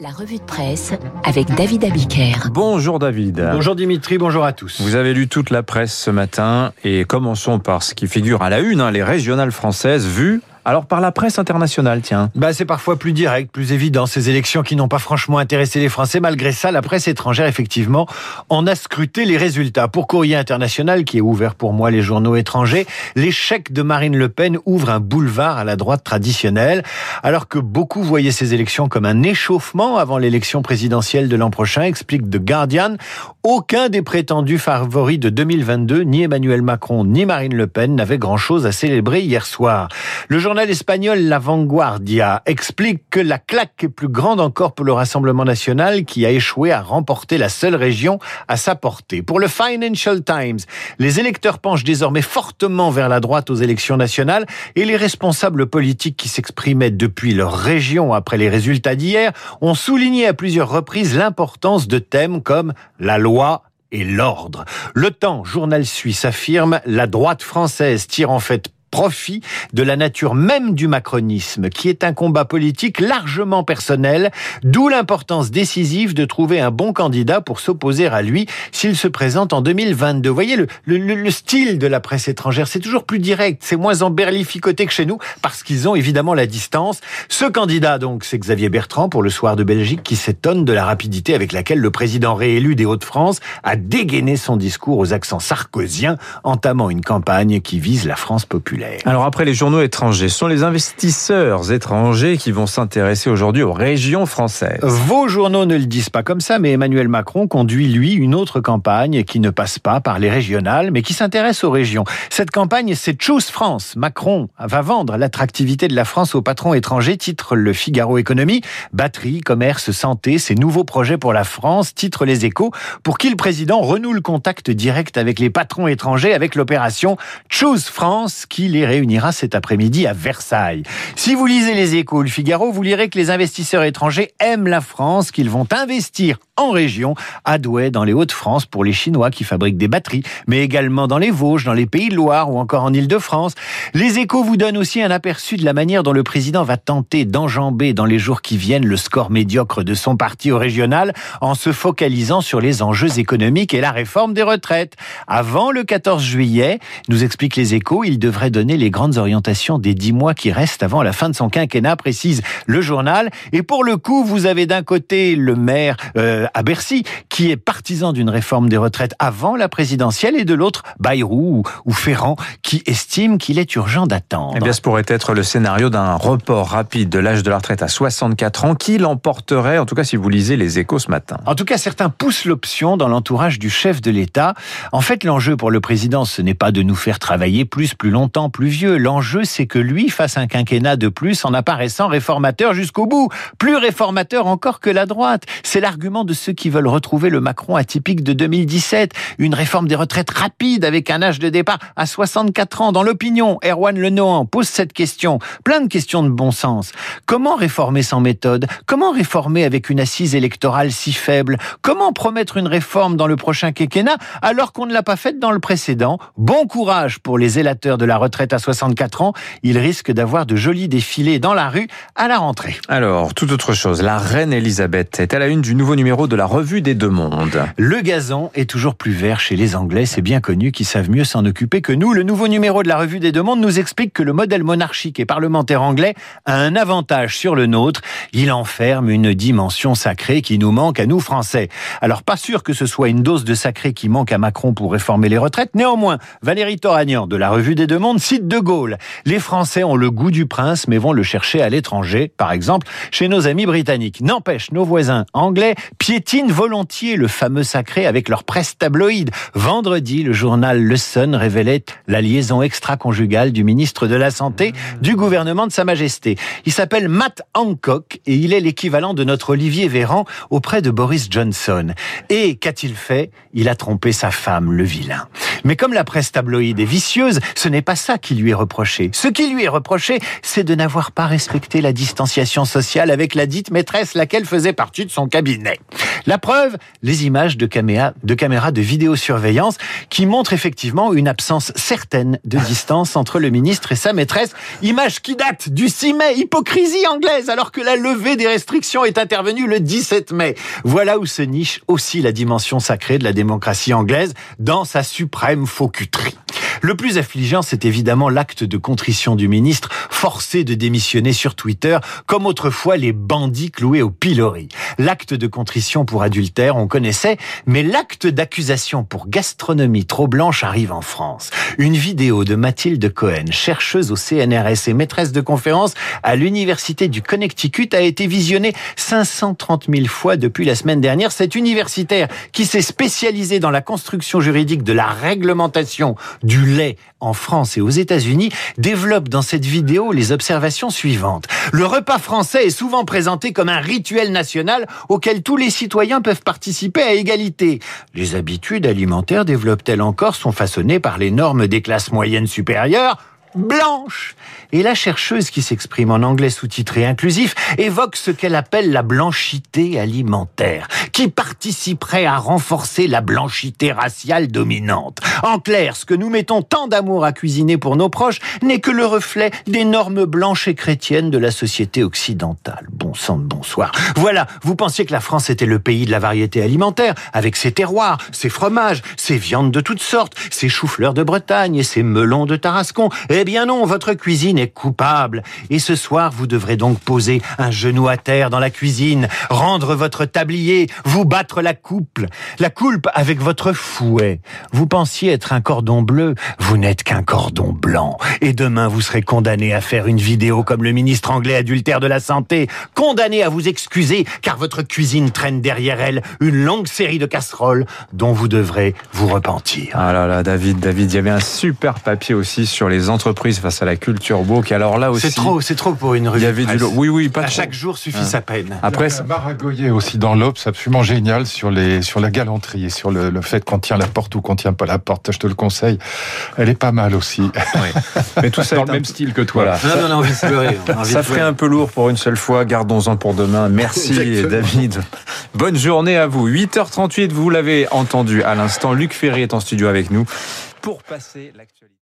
La revue de presse avec David Abiker. Bonjour David. Bonjour Dimitri, bonjour à tous. Vous avez lu toute la presse ce matin et commençons par ce qui figure à la une, hein, les régionales françaises vues alors par la presse internationale, tiens. Bah c'est parfois plus direct, plus évident, ces élections qui n'ont pas franchement intéressé les Français. Malgré ça, la presse étrangère, effectivement, en a scruté les résultats. Pour Courrier International, qui est ouvert pour moi les journaux étrangers, l'échec de Marine Le Pen ouvre un boulevard à la droite traditionnelle, alors que beaucoup voyaient ces élections comme un échauffement avant l'élection présidentielle de l'an prochain, explique The Guardian. Aucun des prétendus favoris de 2022, ni Emmanuel Macron, ni Marine Le Pen, n'avait grand-chose à célébrer hier soir. Le journal journal espagnol La Vanguardia explique que la claque est plus grande encore pour le Rassemblement national qui a échoué à remporter la seule région à sa portée. Pour le Financial Times, les électeurs penchent désormais fortement vers la droite aux élections nationales et les responsables politiques qui s'exprimaient depuis leur région après les résultats d'hier ont souligné à plusieurs reprises l'importance de thèmes comme la loi, et l'ordre. Le temps, journal suisse, affirme la droite française tire en fait profit de la nature même du macronisme, qui est un combat politique largement personnel, d'où l'importance décisive de trouver un bon candidat pour s'opposer à lui s'il se présente en 2022. Vous voyez, le, le, style de la presse étrangère, c'est toujours plus direct, c'est moins emberlificoté que chez nous, parce qu'ils ont évidemment la distance. Ce candidat, donc, c'est Xavier Bertrand pour le Soir de Belgique, qui s'étonne de la rapidité avec laquelle le président réélu des Hauts-de-France a dégainé son discours aux accents sarkoziens, entamant une campagne qui vise la France populaire. Alors après les journaux étrangers, ce sont les investisseurs étrangers qui vont s'intéresser aujourd'hui aux régions françaises. Vos journaux ne le disent pas comme ça, mais Emmanuel Macron conduit lui une autre campagne qui ne passe pas par les régionales, mais qui s'intéresse aux régions. Cette campagne, c'est Choose France. Macron va vendre l'attractivité de la France aux patrons étrangers, titre le Figaro Économie. Batterie, commerce, santé, ces nouveaux projets pour la France, titre les échos, pour qui le président renoue le contact direct avec les patrons étrangers avec l'opération Choose France qui les réunira cet après-midi à Versailles. Si vous lisez les échos, le Figaro, vous lirez que les investisseurs étrangers aiment la France, qu'ils vont investir en région, à Douai, dans les Hauts-de-France, pour les Chinois qui fabriquent des batteries, mais également dans les Vosges, dans les Pays de Loire ou encore en Île-de-France. Les échos vous donnent aussi un aperçu de la manière dont le président va tenter d'enjamber dans les jours qui viennent le score médiocre de son parti au régional en se focalisant sur les enjeux économiques et la réforme des retraites. Avant le 14 juillet, nous explique les échos, il devrait donner les grandes orientations des dix mois qui restent avant la fin de son quinquennat, précise le journal. Et pour le coup, vous avez d'un côté le maire euh, à Bercy, qui est partisan d'une réforme des retraites avant la présidentielle, et de l'autre, Bayrou ou, Ferrand, qui estime qu'il est urgent d'attendre. Eh bien, ce pourrait être le scénario d'un report rapide de l'âge de la retraite à 64 ans, qui l'emporterait, en tout cas si vous lisez les échos ce matin. En tout cas, certains poussent l'option dans l'entourage du chef de l'État. En fait, l'enjeu pour le président, ce n'est pas de nous faire travailler plus, plus longtemps, plus vieux. L'enjeu, c'est que lui fasse un quinquennat de plus en apparaissant réformateur jusqu'au bout. Plus réformateur encore que la droite. C'est l'argument de ceux qui veulent retrouver le Macron atypique de 2017. Une réforme des retraites rapide avec un âge de départ à 64 ans. Dans l'opinion, Erwan Lenohan pose cette question. Plein de questions de bon sens. Comment réformer sans méthode? Comment réformer avec une assise électorale si faible? Comment promettre une réforme dans le prochain quinquennat alors qu'on ne l'a pas faite dans le précédent? Bon courage pour les élateurs de la retraite à 64 ans. Ils risquent d'avoir de jolis défilés dans la rue à la rentrée. Alors, toute autre chose. La reine Elisabeth est à la une du nouveau numéro de la revue des deux mondes. Le gazon est toujours plus vert chez les Anglais, c'est bien connu, qui savent mieux s'en occuper que nous. Le nouveau numéro de la revue des deux mondes nous explique que le modèle monarchique et parlementaire anglais a un avantage sur le nôtre. Il enferme une dimension sacrée qui nous manque à nous Français. Alors pas sûr que ce soit une dose de sacré qui manque à Macron pour réformer les retraites. Néanmoins, Valérie Toragnan de la revue des deux mondes cite De Gaulle. Les Français ont le goût du prince mais vont le chercher à l'étranger, par exemple chez nos amis britanniques. N'empêche, nos voisins anglais piétinent volontiers le fameux sacré avec leur presse tabloïde. Vendredi, le journal Le Sun révélait la liaison extra-conjugale du ministre de la Santé du gouvernement de Sa Majesté. Il s'appelle Matt Hancock et il est l'équivalent de notre Olivier Véran auprès de Boris Johnson. Et qu'a-t-il fait? Il a trompé sa femme, le vilain. Mais comme la presse tabloïde est vicieuse, ce n'est pas ça qui lui est reproché. Ce qui lui est reproché, c'est de n'avoir pas respecté la distanciation sociale avec la dite maîtresse, laquelle faisait partie de son cabinet. La preuve, les images de caméras de, caméra de vidéosurveillance qui montrent effectivement une absence certaine de distance entre le ministre et sa maîtresse. Image qui date du 6 mai, hypocrisie anglaise, alors que la levée des restrictions est intervenue le 17 mai. Voilà où se niche aussi la dimension sacrée de la démocratie anglaise dans sa suprême faucuterie. Le plus affligeant, c'est évidemment l'acte de contrition du ministre, forcé de démissionner sur Twitter, comme autrefois les bandits cloués au pilori. L'acte de contrition pour adultère, on connaissait, mais l'acte d'accusation pour gastronomie trop blanche arrive en France. Une vidéo de Mathilde Cohen, chercheuse au CNRS et maîtresse de conférence à l'Université du Connecticut, a été visionnée 530 000 fois depuis la semaine dernière. Cette universitaire qui s'est spécialisée dans la construction juridique de la réglementation du lait en France et aux États-Unis développe dans cette vidéo les observations suivantes. Le repas français est souvent présenté comme un rituel national auquel tous les citoyens peuvent participer à égalité. Les habitudes alimentaires, développent-elles encore, sont façonnées par les normes des classes moyennes supérieures? Blanche. Et la chercheuse qui s'exprime en anglais sous-titré inclusif évoque ce qu'elle appelle la blanchité alimentaire, qui participerait à renforcer la blanchité raciale dominante. En clair, ce que nous mettons tant d'amour à cuisiner pour nos proches n'est que le reflet des normes blanches et chrétiennes de la société occidentale. Bon sang de bonsoir. Voilà, vous pensiez que la France était le pays de la variété alimentaire, avec ses terroirs, ses fromages, ses viandes de toutes sortes, ses choux-fleurs de Bretagne et ses melons de Tarascon. Eh bien non, votre cuisine est coupable. Et ce soir, vous devrez donc poser un genou à terre dans la cuisine, rendre votre tablier, vous battre la couple, la coulpe avec votre fouet. Vous pensiez être un cordon bleu, vous n'êtes qu'un cordon blanc. Et demain, vous serez condamné à faire une vidéo comme le ministre anglais adultère de la santé, condamné à vous excuser car votre cuisine traîne derrière elle une longue série de casseroles dont vous devrez vous repentir. Ah là là, David, David, il y avait un super papier aussi sur les entreprises face à la culture book. Alors là aussi. C'est trop, c'est trop pour une revue. Il y avait du Oui, oui, pas à trop. chaque jour suffit sa peine. Après, Maragoyer aussi dans l'Obs, absolument génial sur les sur la galanterie et sur le, le fait qu'on tient la porte ou qu'on tient pas la porte. Je te le conseille. Elle est pas mal aussi. Oui. Mais tout ça dans le même style que toi. Voilà. Non, non, on a envie de pleurer. envie Ça de ferait un peu lourd pour une seule fois. Gardons-en pour demain. Merci, Exactement. David. Bonne journée à vous. 8h38, vous l'avez entendu à l'instant. Luc Ferry est en studio avec nous pour passer l'actualité.